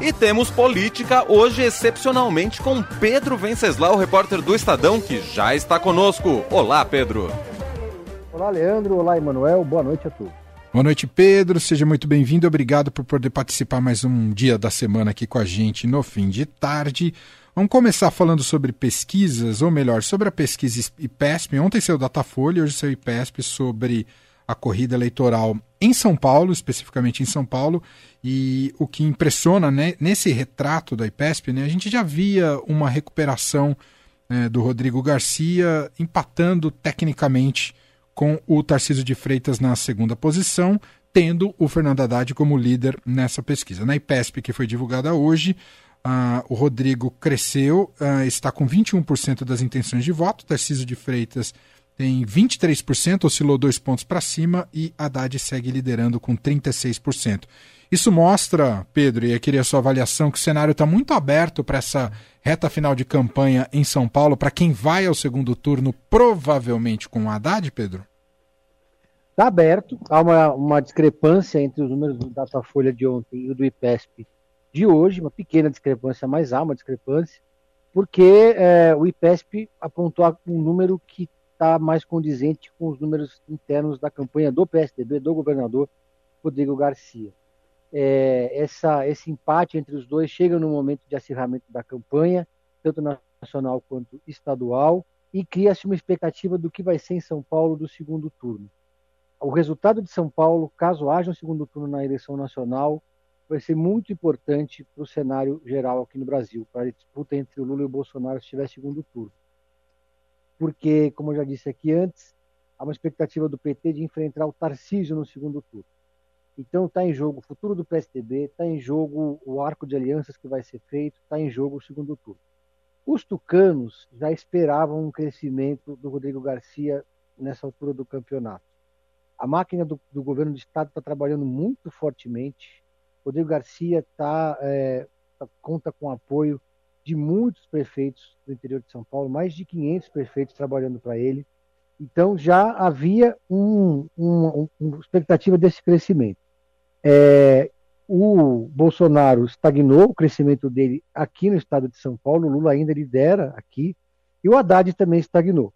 E temos política hoje excepcionalmente com Pedro Venceslau, repórter do Estadão, que já está conosco. Olá, Pedro. Olá, Leandro. Olá, Emanuel. Boa noite a todos. Boa noite, Pedro. Seja muito bem-vindo. Obrigado por poder participar mais um dia da semana aqui com a gente no fim de tarde. Vamos começar falando sobre pesquisas, ou melhor, sobre a pesquisa IPESP. Ontem saiu Datafolha, hoje saiu IPESP sobre a corrida eleitoral em São Paulo, especificamente em São Paulo. E o que impressiona né, nesse retrato da IPESP, né, a gente já via uma recuperação né, do Rodrigo Garcia empatando tecnicamente com o Tarcísio de Freitas na segunda posição, tendo o Fernando Haddad como líder nessa pesquisa. Na IPESP, que foi divulgada hoje, uh, o Rodrigo cresceu, uh, está com 21% das intenções de voto, Tarcísio de Freitas tem 23%, oscilou dois pontos para cima, e Haddad segue liderando com 36%. Isso mostra, Pedro, e eu queria a sua avaliação, que o cenário está muito aberto para essa reta final de campanha em São Paulo, para quem vai ao segundo turno, provavelmente com Haddad, Pedro? Está aberto, há uma, uma discrepância entre os números do Datafolha de ontem e o do IPESP de hoje, uma pequena discrepância, mas há uma discrepância, porque é, o IPESP apontou um número que está mais condizente com os números internos da campanha do PSDB, do governador Rodrigo Garcia é, essa, esse empate entre os dois chega no momento de acirramento da campanha, tanto nacional quanto estadual, e cria-se uma expectativa do que vai ser em São Paulo do segundo turno. O resultado de São Paulo, caso haja um segundo turno na eleição nacional, vai ser muito importante para o cenário geral aqui no Brasil, para a disputa entre o Lula e o Bolsonaro se tiver segundo turno. Porque, como eu já disse aqui antes, há uma expectativa do PT de enfrentar o Tarcísio no segundo turno. Então está em jogo o futuro do PSDB, está em jogo o arco de alianças que vai ser feito, está em jogo o segundo turno. Os tucanos já esperavam um crescimento do Rodrigo Garcia nessa altura do campeonato. A máquina do, do governo do estado está trabalhando muito fortemente. Rodrigo Garcia tá, é, conta com apoio de muitos prefeitos do interior de São Paulo, mais de 500 prefeitos trabalhando para ele. Então já havia um, um, uma expectativa desse crescimento. É, o Bolsonaro estagnou o crescimento dele aqui no estado de São Paulo, o Lula ainda lidera aqui, e o Haddad também estagnou.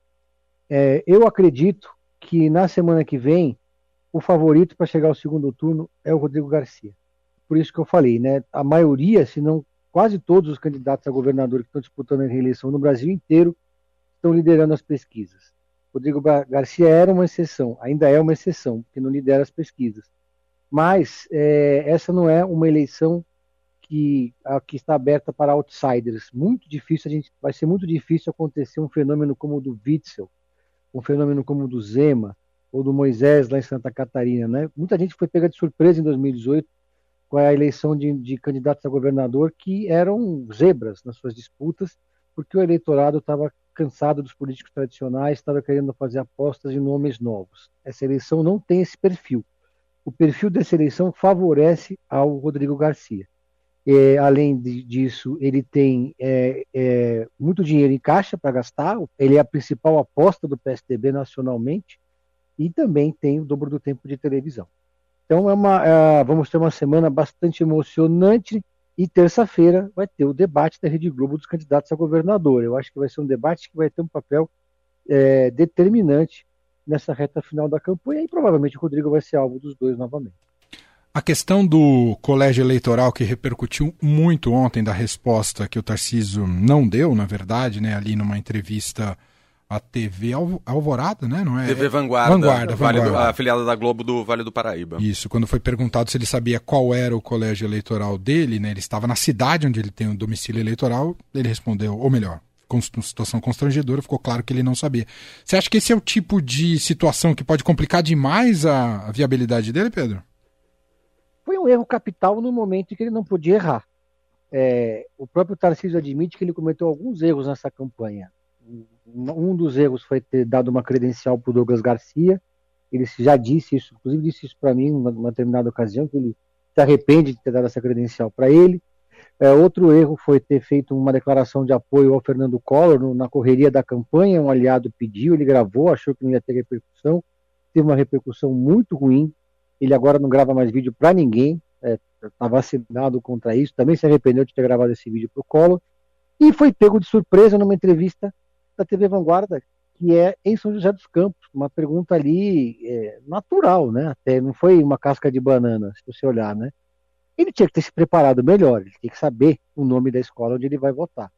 É, eu acredito que na semana que vem, o favorito para chegar ao segundo turno é o Rodrigo Garcia. Por isso que eu falei, né? A maioria, se não quase todos os candidatos a governador que estão disputando a reeleição no Brasil inteiro estão liderando as pesquisas. Rodrigo Garcia era uma exceção, ainda é uma exceção, porque não lidera as pesquisas mas é, essa não é uma eleição que, a, que está aberta para outsiders. Muito difícil, a gente, vai ser muito difícil acontecer um fenômeno como o do Witzel, um fenômeno como o do Zema, ou do Moisés lá em Santa Catarina. Né? Muita gente foi pega de surpresa em 2018 com a eleição de, de candidatos a governador que eram zebras nas suas disputas, porque o eleitorado estava cansado dos políticos tradicionais, estava querendo fazer apostas em nomes novos. Essa eleição não tem esse perfil o perfil dessa eleição favorece ao Rodrigo Garcia. É, além de, disso, ele tem é, é, muito dinheiro em caixa para gastar, ele é a principal aposta do PSDB nacionalmente e também tem o dobro do tempo de televisão. Então, é uma, é, vamos ter uma semana bastante emocionante e terça-feira vai ter o debate da Rede Globo dos candidatos a governador. Eu acho que vai ser um debate que vai ter um papel é, determinante nessa reta final da campanha e provavelmente o Rodrigo vai ser alvo dos dois novamente. A questão do colégio eleitoral que repercutiu muito ontem da resposta que o Tarciso não deu, na verdade, né, ali numa entrevista à TV Alvorada, né, não é? TV Vanguarda, Vanguarda, vale Vanguarda. Do, a afiliada da Globo do Vale do Paraíba. Isso, quando foi perguntado se ele sabia qual era o colégio eleitoral dele, né, ele estava na cidade onde ele tem o domicílio eleitoral, ele respondeu, ou melhor, situação constrangedora, ficou claro que ele não sabia. Você acha que esse é o tipo de situação que pode complicar demais a, a viabilidade dele, Pedro? Foi um erro capital no momento em que ele não podia errar. É, o próprio Tarcísio admite que ele cometeu alguns erros nessa campanha. Um dos erros foi ter dado uma credencial para o Douglas Garcia. Ele já disse isso, inclusive disse isso para mim em uma, determinada ocasião, que ele se arrepende de ter dado essa credencial para ele. É, outro erro foi ter feito uma declaração de apoio ao Fernando Collor no, na correria da campanha. Um aliado pediu, ele gravou, achou que não ia ter repercussão. Teve uma repercussão muito ruim. Ele agora não grava mais vídeo para ninguém. É, está vacinado contra isso, também se arrependeu de ter gravado esse vídeo para o Collor, e foi pego de surpresa numa entrevista da TV Vanguarda, que é em São José dos Campos, uma pergunta ali é, natural, né? Até não foi uma casca de banana, se você olhar, né? Ele tinha que ter se preparado melhor, ele tinha que saber o nome da escola onde ele vai votar.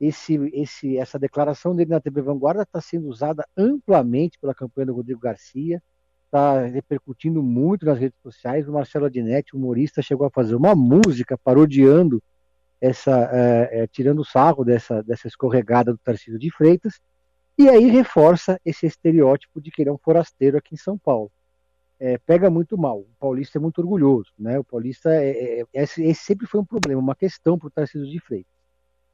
Esse, esse, essa declaração dele na TV Vanguarda está sendo usada amplamente pela campanha do Rodrigo Garcia, está repercutindo muito nas redes sociais. O Marcelo Adinetti, humorista, chegou a fazer uma música parodiando essa, é, é, tirando o sarro dessa, dessa escorregada do Tarcísio de Freitas, e aí reforça esse estereótipo de que ele é um forasteiro aqui em São Paulo. É, pega muito mal. O paulista é muito orgulhoso, né? O paulista é, é, é esse, esse, sempre foi um problema, uma questão para o Tarcísio de Freitas.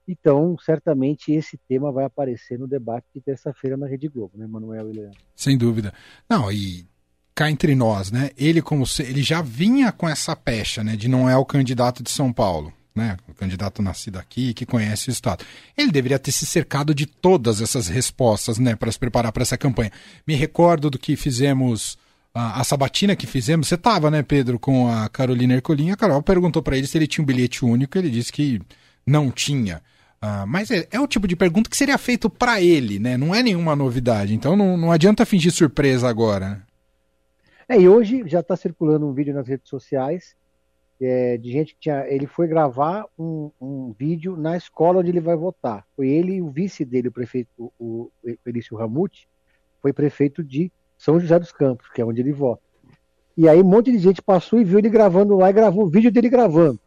Então, certamente esse tema vai aparecer no debate de terça-feira na Rede Globo, né, Manuel e Leandro? Sem dúvida. Não, e cá entre nós, né? Ele como se, ele já vinha com essa pecha, né, de não é o candidato de São Paulo, né? O candidato nascido aqui que conhece o estado. Ele deveria ter se cercado de todas essas respostas, né, para se preparar para essa campanha. Me recordo do que fizemos a, a sabatina que fizemos. Você estava, né, Pedro, com a Carolina Ercolim. A Carol perguntou para ele se ele tinha um bilhete único. Ele disse que não tinha. Uh, mas é, é, o tipo de pergunta que seria feito para ele, né? Não é nenhuma novidade. Então não, não adianta fingir surpresa agora. Né? É, e hoje já está circulando um vídeo nas redes sociais é, de gente que tinha. Ele foi gravar um, um, vídeo na escola onde ele vai votar. Foi ele e o vice dele, o prefeito, o, Felício Ramute, foi prefeito de São José dos Campos, que é onde ele vota. E aí um monte de gente passou e viu ele gravando lá e gravou o vídeo dele gravando.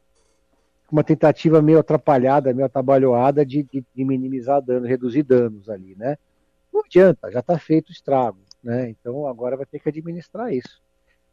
Uma tentativa meio atrapalhada, meio atabalhoada de, de, de minimizar danos, reduzir danos ali, né? Não adianta, já está feito o estrago. Né? Então agora vai ter que administrar isso.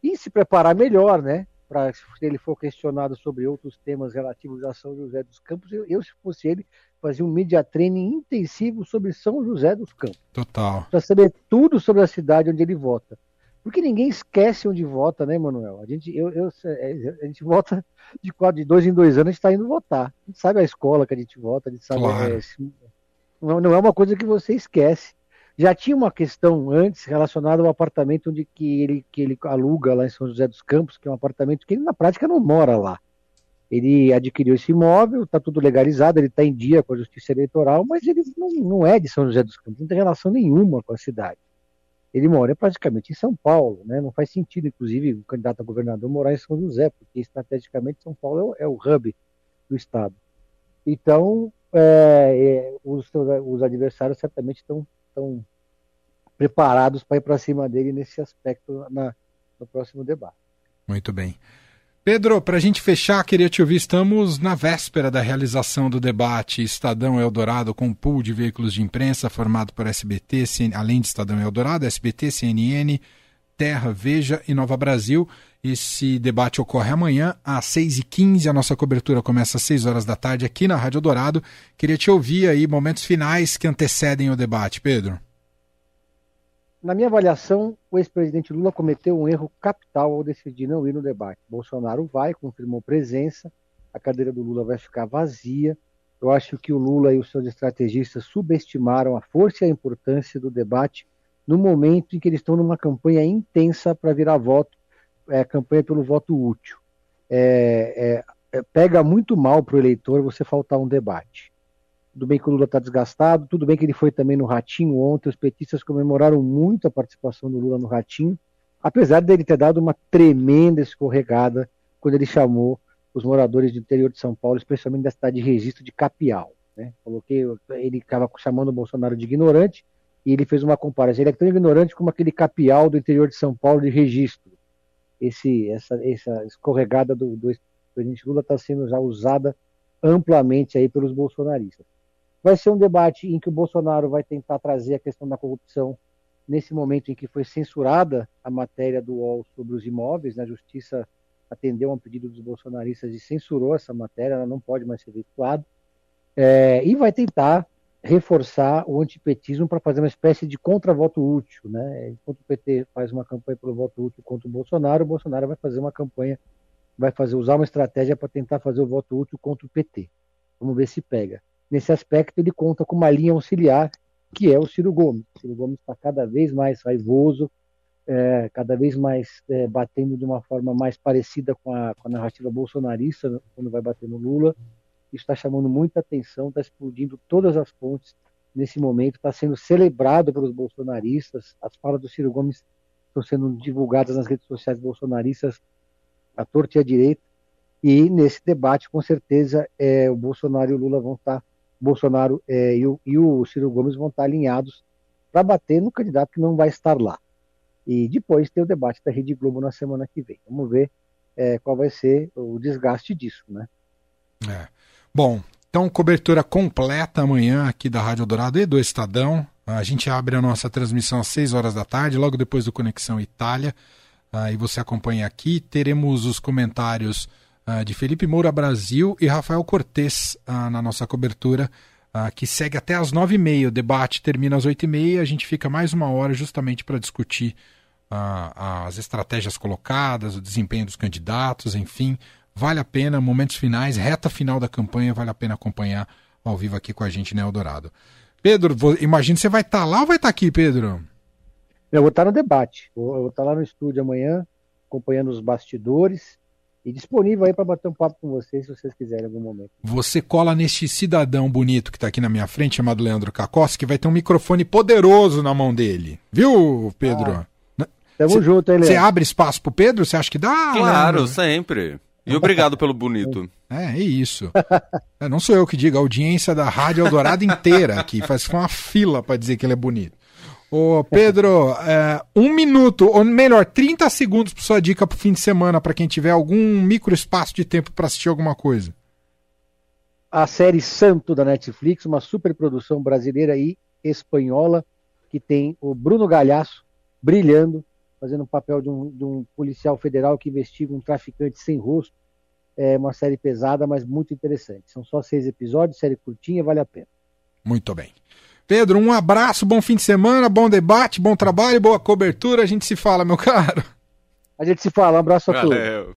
E se preparar melhor, né? Para se ele for questionado sobre outros temas relativos a São José dos Campos, eu, eu se fosse ele, fazia um media training intensivo sobre São José dos Campos. Total. Para saber tudo sobre a cidade onde ele vota. Porque ninguém esquece onde vota, né, Manuel? A gente, eu, eu, é, a gente vota de, quatro, de dois em dois anos, a gente está indo votar. A gente sabe a escola que a gente vota, a gente sabe. Claro. É, não, não é uma coisa que você esquece. Já tinha uma questão antes relacionada ao apartamento onde que ele, que ele aluga lá em São José dos Campos, que é um apartamento que ele na prática não mora lá. Ele adquiriu esse imóvel, está tudo legalizado, ele está em dia com a justiça eleitoral, mas ele não, não é de São José dos Campos, não tem relação nenhuma com a cidade. Ele mora praticamente em São Paulo, né? não faz sentido, inclusive, o candidato a governador morar em São José, porque estrategicamente São Paulo é o, é o hub do Estado. Então, é, é, os, os adversários certamente estão estão preparados para ir para cima dele nesse aspecto na, no próximo debate. Muito bem. Pedro, para a gente fechar, queria te ouvir. Estamos na véspera da realização do debate Estadão Eldorado com um pool de veículos de imprensa formado por SBT, além de Estadão Eldorado, SBT, CNN, Terra, Veja e Nova Brasil. Esse debate ocorre amanhã às 6h15. A nossa cobertura começa às 6 horas da tarde aqui na Rádio Dourado. Queria te ouvir aí momentos finais que antecedem o debate, Pedro. Na minha avaliação, o ex-presidente Lula cometeu um erro capital ao decidir não ir no debate. Bolsonaro vai, confirmou presença, a cadeira do Lula vai ficar vazia. Eu acho que o Lula e os seus estrategistas subestimaram a força e a importância do debate no momento em que eles estão numa campanha intensa para virar voto é, campanha pelo voto útil. É, é, é pega muito mal para o eleitor você faltar um debate. Tudo bem que o Lula está desgastado, tudo bem que ele foi também no Ratinho ontem, os petistas comemoraram muito a participação do Lula no Ratinho, apesar dele ter dado uma tremenda escorregada quando ele chamou os moradores do interior de São Paulo, especialmente da cidade de registro de Capial. Né? Coloquei, ele estava chamando o Bolsonaro de ignorante, e ele fez uma comparação. Ele é tão ignorante como aquele capial do interior de São Paulo de registro esse, essa, essa escorregada do, do presidente Lula está sendo já usada amplamente aí pelos bolsonaristas. Vai ser um debate em que o Bolsonaro vai tentar trazer a questão da corrupção nesse momento em que foi censurada a matéria do UOL sobre os imóveis, né? a Justiça atendeu a um pedido dos bolsonaristas e censurou essa matéria, ela não pode mais ser veiculada, é, e vai tentar reforçar o antipetismo para fazer uma espécie de contravoto útil. Né? Enquanto o PT faz uma campanha pelo voto útil contra o Bolsonaro, o Bolsonaro vai fazer uma campanha, vai fazer usar uma estratégia para tentar fazer o voto útil contra o PT. Vamos ver se pega. Nesse aspecto, ele conta com uma linha auxiliar, que é o Ciro Gomes. O Ciro Gomes está cada vez mais raivoso, é, cada vez mais é, batendo de uma forma mais parecida com a, com a narrativa bolsonarista, quando vai bater no Lula. Está chamando muita atenção, está explodindo todas as pontes nesse momento, está sendo celebrado pelos bolsonaristas. As falas do Ciro Gomes estão sendo divulgadas nas redes sociais bolsonaristas à torta e à direita. E nesse debate, com certeza, é, o Bolsonaro e o Lula vão estar, tá, Bolsonaro é, e, o, e o Ciro Gomes vão estar tá alinhados para bater no candidato que não vai estar lá. E depois tem o debate da Rede Globo na semana que vem. Vamos ver é, qual vai ser o desgaste disso, né? É. Bom, então cobertura completa amanhã aqui da Rádio Dourado e do Estadão. A gente abre a nossa transmissão às 6 horas da tarde, logo depois do Conexão Itália. Aí você acompanha aqui. Teremos os comentários uh, de Felipe Moura Brasil e Rafael Cortes uh, na nossa cobertura, que segue até às 9h30. O debate termina às 8h30 a gente fica mais uma hora justamente para discutir as estratégias colocadas, o desempenho dos candidatos, enfim. Vale a pena, momentos finais, reta final da campanha, vale a pena acompanhar ao vivo aqui com a gente, né, Eldorado. Pedro, imagino que você vai estar tá lá ou vai estar tá aqui, Pedro? Eu vou estar tá no debate. Eu vou estar lá no estúdio amanhã, acompanhando os bastidores e disponível aí para bater um papo com vocês, se vocês quiserem em algum momento. Você cola neste cidadão bonito que está aqui na minha frente, chamado Leandro Cacossi, que vai ter um microfone poderoso na mão dele. Viu, Pedro? Ah. Tamo cê, junto, hein, Você abre espaço pro Pedro? Você acha que dá? Claro, Leandro? sempre. E obrigado pelo bonito. É, é isso. É, não sou eu que digo, a audiência da Rádio Eldorado inteira aqui faz uma fila para dizer que ele é bonito. Ô, Pedro, é, um minuto, ou melhor, 30 segundos para sua dica para o fim de semana, para quem tiver algum micro espaço de tempo para assistir alguma coisa. A série Santo da Netflix, uma superprodução brasileira e espanhola, que tem o Bruno Galhaço brilhando fazendo o papel de um, de um policial federal que investiga um traficante sem rosto. É uma série pesada, mas muito interessante. São só seis episódios, série curtinha, vale a pena. Muito bem. Pedro, um abraço, bom fim de semana, bom debate, bom trabalho, boa cobertura. A gente se fala, meu caro. A gente se fala, um abraço a Valeu. todos.